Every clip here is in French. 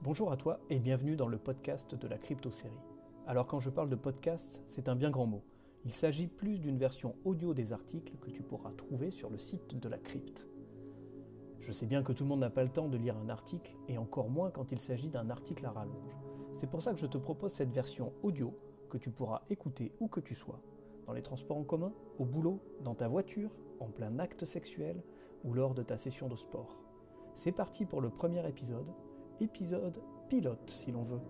Bonjour à toi et bienvenue dans le podcast de la crypto-série. Alors quand je parle de podcast, c'est un bien grand mot. Il s'agit plus d'une version audio des articles que tu pourras trouver sur le site de la crypte. Je sais bien que tout le monde n'a pas le temps de lire un article, et encore moins quand il s'agit d'un article à rallonge. C'est pour ça que je te propose cette version audio que tu pourras écouter où que tu sois. Dans les transports en commun, au boulot, dans ta voiture, en plein acte sexuel ou lors de ta session de sport. C'est parti pour le premier épisode, épisode pilote si l'on veut.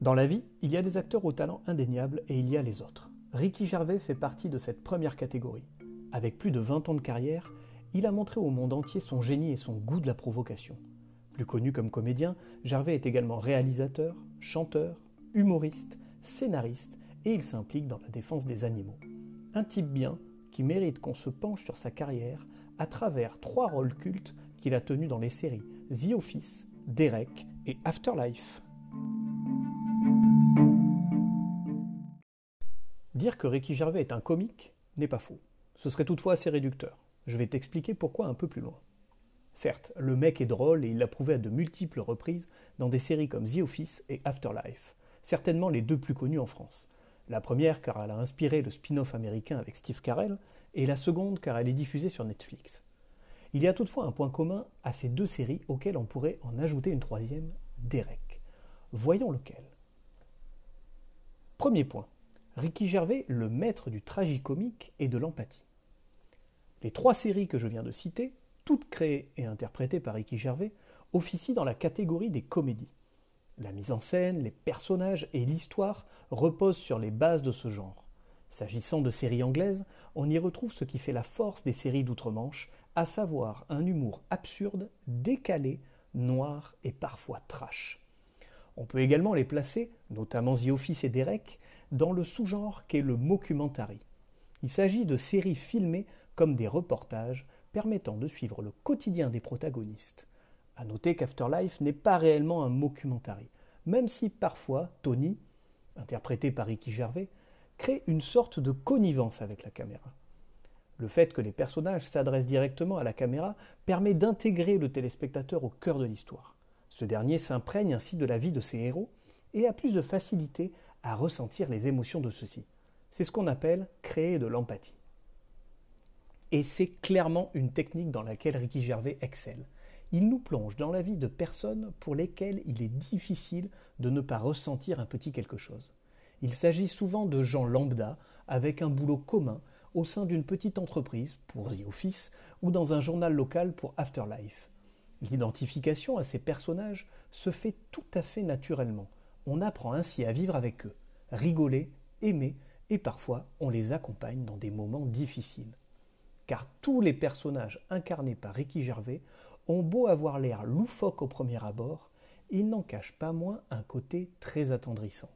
Dans la vie, il y a des acteurs au talent indéniable et il y a les autres. Ricky Gervais fait partie de cette première catégorie. Avec plus de 20 ans de carrière, il a montré au monde entier son génie et son goût de la provocation. Plus connu comme comédien, Gervais est également réalisateur, chanteur, humoriste, scénariste et il s'implique dans la défense des animaux. Un type bien qui mérite qu'on se penche sur sa carrière à travers trois rôles cultes qu'il a tenus dans les séries The Office, Derek et Afterlife. Dire que Ricky Gervais est un comique n'est pas faux. Ce serait toutefois assez réducteur. Je vais t'expliquer pourquoi un peu plus loin. Certes, le mec est drôle et il l'a prouvé à de multiples reprises dans des séries comme The Office et Afterlife, certainement les deux plus connues en France. La première car elle a inspiré le spin-off américain avec Steve Carell, et la seconde car elle est diffusée sur Netflix. Il y a toutefois un point commun à ces deux séries auxquelles on pourrait en ajouter une troisième, Derek. Voyons lequel. Premier point. Ricky Gervais, le maître du tragicomique et de l'empathie. Les trois séries que je viens de citer, toutes créées et interprétées par Ricky Gervais, officient dans la catégorie des comédies. La mise en scène, les personnages et l'histoire reposent sur les bases de ce genre. S'agissant de séries anglaises, on y retrouve ce qui fait la force des séries d'outre-Manche, à savoir un humour absurde, décalé, noir et parfois trash. On peut également les placer, notamment The Office et Derek, dans le sous-genre qu'est le mockumentary. Il s'agit de séries filmées comme des reportages permettant de suivre le quotidien des protagonistes. À noter qu'Afterlife n'est pas réellement un mockumentary, même si parfois Tony, interprété par Ricky Gervais, crée une sorte de connivence avec la caméra. Le fait que les personnages s'adressent directement à la caméra permet d'intégrer le téléspectateur au cœur de l'histoire. Ce dernier s'imprègne ainsi de la vie de ses héros et a plus de facilité à ressentir les émotions de ceux-ci. C'est ce qu'on appelle créer de l'empathie. Et c'est clairement une technique dans laquelle Ricky Gervais excelle. Il nous plonge dans la vie de personnes pour lesquelles il est difficile de ne pas ressentir un petit quelque chose. Il s'agit souvent de gens lambda avec un boulot commun au sein d'une petite entreprise pour The Office ou dans un journal local pour Afterlife. L'identification à ces personnages se fait tout à fait naturellement. On apprend ainsi à vivre avec eux, rigoler, aimer, et parfois on les accompagne dans des moments difficiles. Car tous les personnages incarnés par Ricky Gervais ont beau avoir l'air loufoque au premier abord, ils n'en cachent pas moins un côté très attendrissant.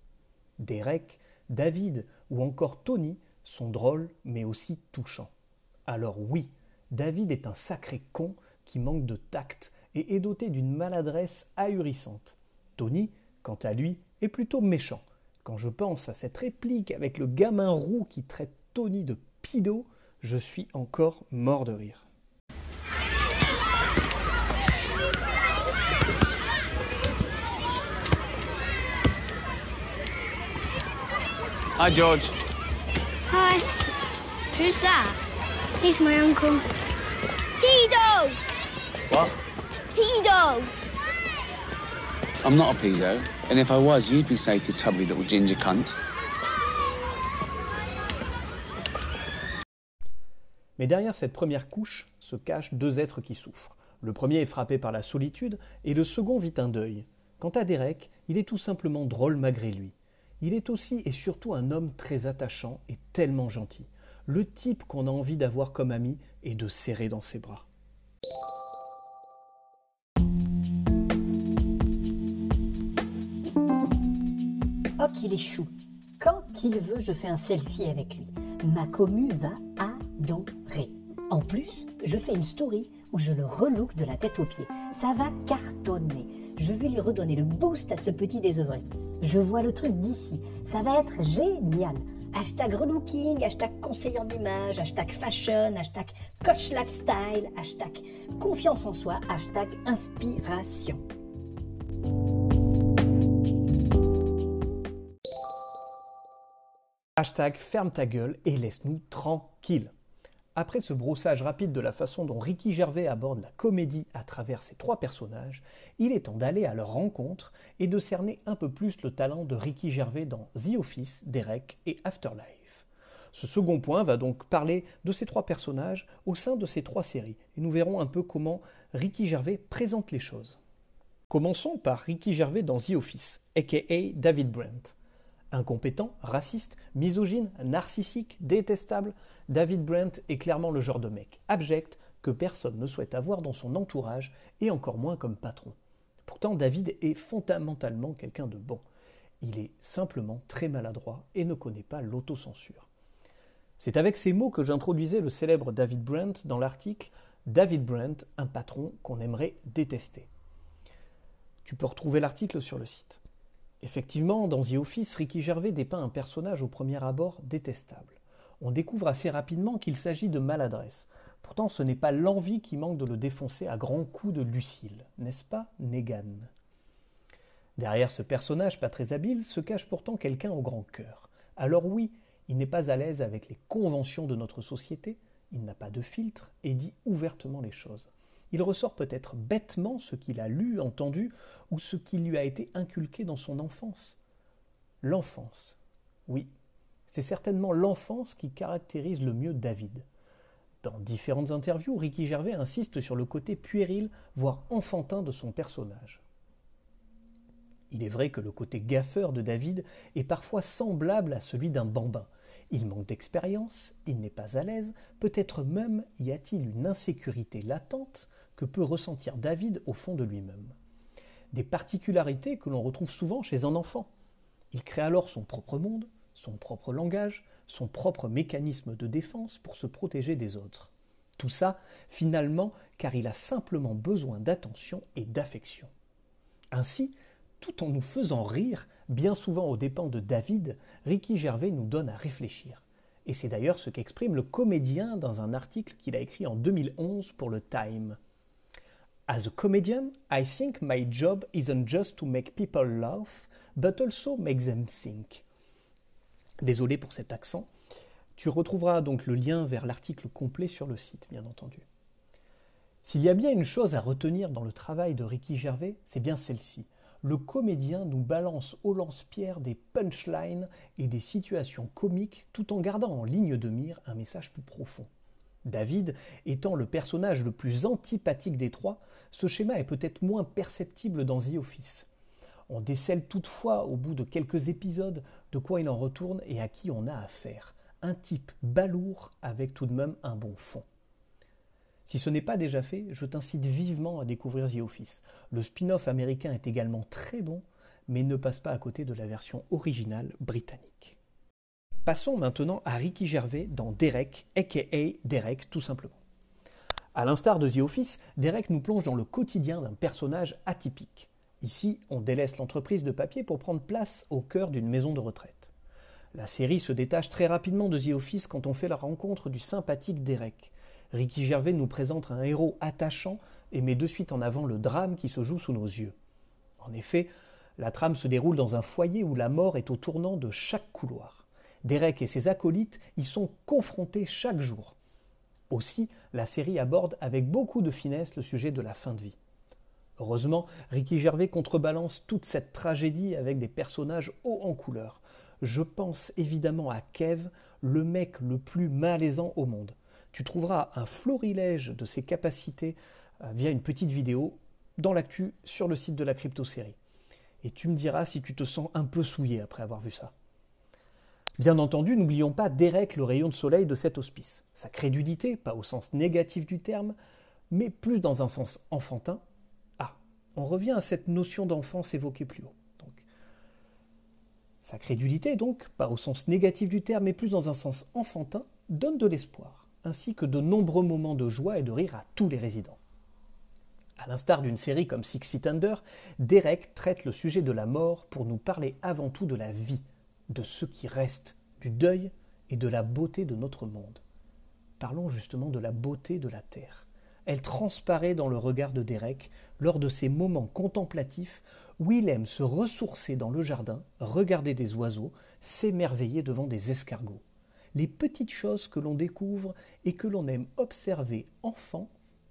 Derek, David ou encore Tony sont drôles mais aussi touchants. Alors oui, David est un sacré con qui manque de tact et est doté d'une maladresse ahurissante. Tony, quant à lui, est plutôt méchant. Quand je pense à cette réplique avec le gamin roux qui traite Tony de pido, je suis encore mort de rire. Hi, George. Hi. Who's that? He's my uncle. Pedo! What? Pedo! I'm not a pedo, and if I was, you'd be safe, you tubby little ginger cunt. Mais derrière cette première couche se cachent deux êtres qui souffrent. Le premier est frappé par la solitude et le second vit un deuil. Quant à Derek, il est tout simplement drôle malgré lui. Il est aussi et surtout un homme très attachant et tellement gentil. Le type qu'on a envie d'avoir comme ami et de serrer dans ses bras. Oh, qu'il est chou. Quand il veut, je fais un selfie avec lui. Ma commu va adorer. En plus, je fais une story où je le relook de la tête aux pieds. Ça va cartonner. Je vais lui redonner le boost à ce petit désœuvré. Je vois le truc d'ici. Ça va être génial. Hashtag relooking, hashtag conseil en image, hashtag fashion, hashtag coach lifestyle, hashtag confiance en soi, hashtag inspiration. Hashtag ferme ta gueule et laisse-nous tranquilles. Après ce brossage rapide de la façon dont Ricky Gervais aborde la comédie à travers ses trois personnages, il est temps d'aller à leur rencontre et de cerner un peu plus le talent de Ricky Gervais dans The Office, Derek et Afterlife. Ce second point va donc parler de ces trois personnages au sein de ces trois séries, et nous verrons un peu comment Ricky Gervais présente les choses. Commençons par Ricky Gervais dans The Office, aka David Brent. Incompétent, raciste, misogyne, narcissique, détestable, David Brent est clairement le genre de mec abject que personne ne souhaite avoir dans son entourage et encore moins comme patron. Pourtant, David est fondamentalement quelqu'un de bon. Il est simplement très maladroit et ne connaît pas l'autocensure. C'est avec ces mots que j'introduisais le célèbre David Brent dans l'article David Brent, un patron qu'on aimerait détester. Tu peux retrouver l'article sur le site. Effectivement, dans The Office, Ricky Gervais dépeint un personnage au premier abord détestable. On découvre assez rapidement qu'il s'agit de maladresse. Pourtant, ce n'est pas l'envie qui manque de le défoncer à grands coups de Lucille, n'est-ce pas, Negan? Derrière ce personnage pas très habile se cache pourtant quelqu'un au grand cœur. Alors oui, il n'est pas à l'aise avec les conventions de notre société, il n'a pas de filtre et dit ouvertement les choses il ressort peut-être bêtement ce qu'il a lu, entendu, ou ce qui lui a été inculqué dans son enfance. L'enfance. Oui, c'est certainement l'enfance qui caractérise le mieux David. Dans différentes interviews, Ricky Gervais insiste sur le côté puéril, voire enfantin de son personnage. Il est vrai que le côté gaffeur de David est parfois semblable à celui d'un bambin. Il manque d'expérience, il n'est pas à l'aise, peut-être même y a-t-il une insécurité latente que peut ressentir David au fond de lui-même. Des particularités que l'on retrouve souvent chez un enfant. Il crée alors son propre monde, son propre langage, son propre mécanisme de défense pour se protéger des autres. Tout ça, finalement, car il a simplement besoin d'attention et d'affection. Ainsi, tout en nous faisant rire, bien souvent aux dépens de David, Ricky Gervais nous donne à réfléchir. Et c'est d'ailleurs ce qu'exprime le comédien dans un article qu'il a écrit en 2011 pour le Time. As a comedian, I think my job isn't just to make people laugh, but also make them think. Désolé pour cet accent. Tu retrouveras donc le lien vers l'article complet sur le site, bien entendu. S'il y a bien une chose à retenir dans le travail de Ricky Gervais, c'est bien celle-ci. Le comédien nous balance au lance-pierre des punchlines et des situations comiques tout en gardant en ligne de mire un message plus profond. David étant le personnage le plus antipathique des trois, ce schéma est peut-être moins perceptible dans The Office. On décèle toutefois, au bout de quelques épisodes, de quoi il en retourne et à qui on a affaire. Un type balourd avec tout de même un bon fond. Si ce n'est pas déjà fait, je t'incite vivement à découvrir The Office. Le spin-off américain est également très bon, mais ne passe pas à côté de la version originale britannique. Passons maintenant à Ricky Gervais dans Derek, aka Derek tout simplement. À l'instar de The Office, Derek nous plonge dans le quotidien d'un personnage atypique. Ici, on délaisse l'entreprise de papier pour prendre place au cœur d'une maison de retraite. La série se détache très rapidement de The Office quand on fait la rencontre du sympathique Derek. Ricky Gervais nous présente un héros attachant et met de suite en avant le drame qui se joue sous nos yeux. En effet, la trame se déroule dans un foyer où la mort est au tournant de chaque couloir. Derek et ses acolytes y sont confrontés chaque jour. Aussi, la série aborde avec beaucoup de finesse le sujet de la fin de vie. Heureusement, Ricky Gervais contrebalance toute cette tragédie avec des personnages hauts en couleur. Je pense évidemment à Kev, le mec le plus malaisant au monde. Tu trouveras un florilège de ses capacités euh, via une petite vidéo dans l'actu sur le site de la crypto-série. Et tu me diras si tu te sens un peu souillé après avoir vu ça. Bien entendu, n'oublions pas Derek, le rayon de soleil de cet hospice. Sa crédulité, pas au sens négatif du terme, mais plus dans un sens enfantin. Ah, on revient à cette notion d'enfance évoquée plus haut. Donc, sa crédulité, donc, pas au sens négatif du terme, mais plus dans un sens enfantin, donne de l'espoir, ainsi que de nombreux moments de joie et de rire à tous les résidents. À l'instar d'une série comme Six Feet Under, Derek traite le sujet de la mort pour nous parler avant tout de la vie, de ce qui reste du deuil et de la beauté de notre monde. Parlons justement de la beauté de la Terre. Elle transparaît dans le regard de Derek lors de ces moments contemplatifs où il aime se ressourcer dans le jardin, regarder des oiseaux, s'émerveiller devant des escargots. Les petites choses que l'on découvre et que l'on aime observer enfant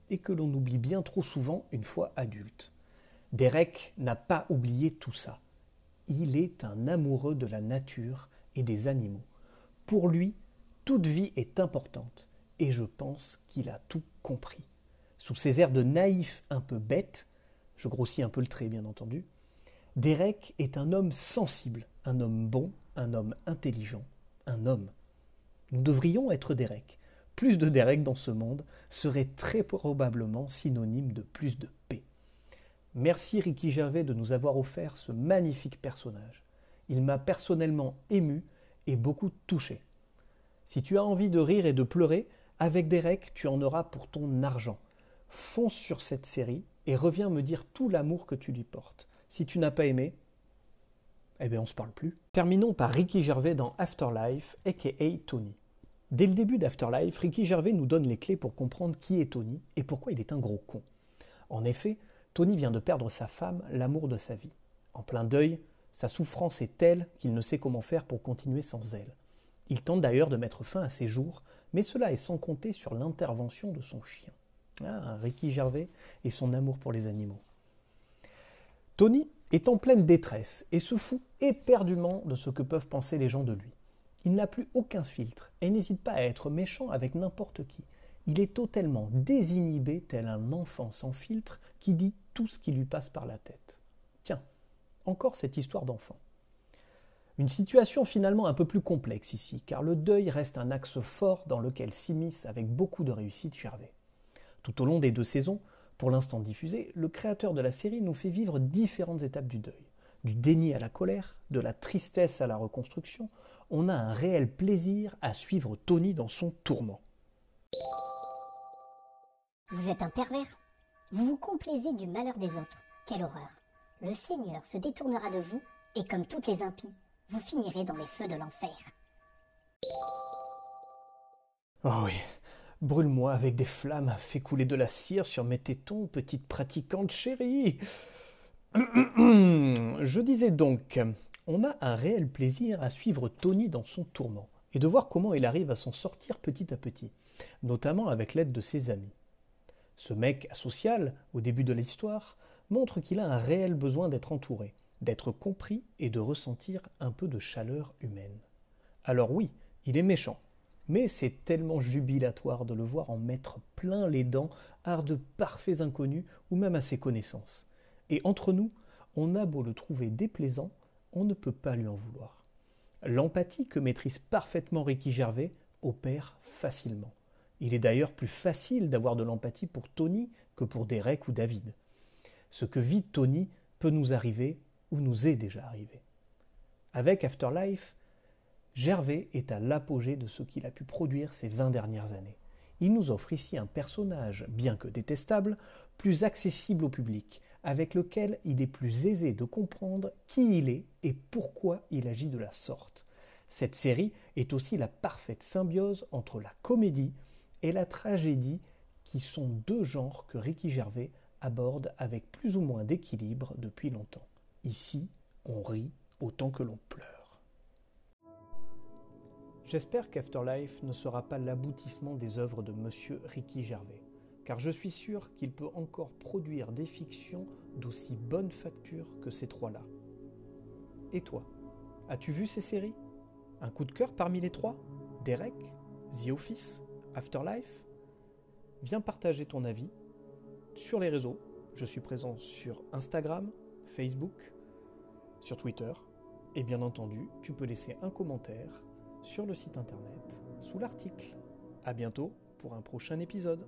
et que l'on oublie bien trop souvent une fois adulte. Derek n'a pas oublié tout ça. Il est un amoureux de la nature et des animaux. Pour lui, toute vie est importante, et je pense qu'il a tout compris. Sous ses airs de naïf un peu bête, je grossis un peu le trait bien entendu, Derek est un homme sensible, un homme bon, un homme intelligent, un homme. Nous devrions être Derek. Plus de Derek dans ce monde serait très probablement synonyme de plus de paix. Merci Ricky Gervais de nous avoir offert ce magnifique personnage. Il m'a personnellement ému et beaucoup touché. Si tu as envie de rire et de pleurer, avec Derek, tu en auras pour ton argent. Fonce sur cette série et reviens me dire tout l'amour que tu lui portes. Si tu n'as pas aimé, eh bien on se parle plus. Terminons par Ricky Gervais dans Afterlife, aka Tony. Dès le début d'Afterlife, Ricky Gervais nous donne les clés pour comprendre qui est Tony et pourquoi il est un gros con. En effet, Tony vient de perdre sa femme, l'amour de sa vie. En plein deuil, sa souffrance est telle qu'il ne sait comment faire pour continuer sans elle. Il tente d'ailleurs de mettre fin à ses jours, mais cela est sans compter sur l'intervention de son chien. Ah, Ricky Gervais et son amour pour les animaux. Tony est en pleine détresse et se fout éperdument de ce que peuvent penser les gens de lui. Il n'a plus aucun filtre et n'hésite pas à être méchant avec n'importe qui. Il est totalement désinhibé tel un enfant sans filtre qui dit tout ce qui lui passe par la tête. Tiens, encore cette histoire d'enfant. Une situation finalement un peu plus complexe ici, car le deuil reste un axe fort dans lequel s'immisce avec beaucoup de réussite Gervais. Tout au long des deux saisons, pour l'instant diffusées, le créateur de la série nous fait vivre différentes étapes du deuil. Du déni à la colère, de la tristesse à la reconstruction, on a un réel plaisir à suivre Tony dans son tourment. Vous êtes un pervers Vous vous complaisez du malheur des autres. Quelle horreur Le Seigneur se détournera de vous, et comme toutes les impies, vous finirez dans les feux de l'enfer. Oh oui, brûle-moi avec des flammes, fais couler de la cire sur mes tétons, petite pratiquante chérie. Je disais donc, on a un réel plaisir à suivre Tony dans son tourment et de voir comment il arrive à s'en sortir petit à petit, notamment avec l'aide de ses amis. Ce mec asocial, au début de l'histoire, montre qu'il a un réel besoin d'être entouré, d'être compris et de ressentir un peu de chaleur humaine. Alors oui, il est méchant, mais c'est tellement jubilatoire de le voir en mettre plein les dents à de parfaits inconnus ou même à ses connaissances. Et entre nous, on a beau le trouver déplaisant, on ne peut pas lui en vouloir. L'empathie que maîtrise parfaitement Ricky Gervais opère facilement. Il est d'ailleurs plus facile d'avoir de l'empathie pour Tony que pour Derek ou David. Ce que vit Tony peut nous arriver ou nous est déjà arrivé. Avec Afterlife, Gervais est à l'apogée de ce qu'il a pu produire ces vingt dernières années. Il nous offre ici un personnage, bien que détestable, plus accessible au public, avec lequel il est plus aisé de comprendre qui il est et pourquoi il agit de la sorte. Cette série est aussi la parfaite symbiose entre la comédie et la tragédie, qui sont deux genres que Ricky Gervais aborde avec plus ou moins d'équilibre depuis longtemps. Ici, on rit autant que l'on pleure. J'espère qu'Afterlife ne sera pas l'aboutissement des œuvres de Monsieur Ricky Gervais, car je suis sûr qu'il peut encore produire des fictions d'aussi bonne facture que ces trois-là. Et toi, as-tu vu ces séries? Un coup de cœur parmi les trois? Derek? The Office? Afterlife? Viens partager ton avis sur les réseaux. Je suis présent sur Instagram, Facebook, sur Twitter. Et bien entendu, tu peux laisser un commentaire sur le site internet sous l'article. A bientôt pour un prochain épisode.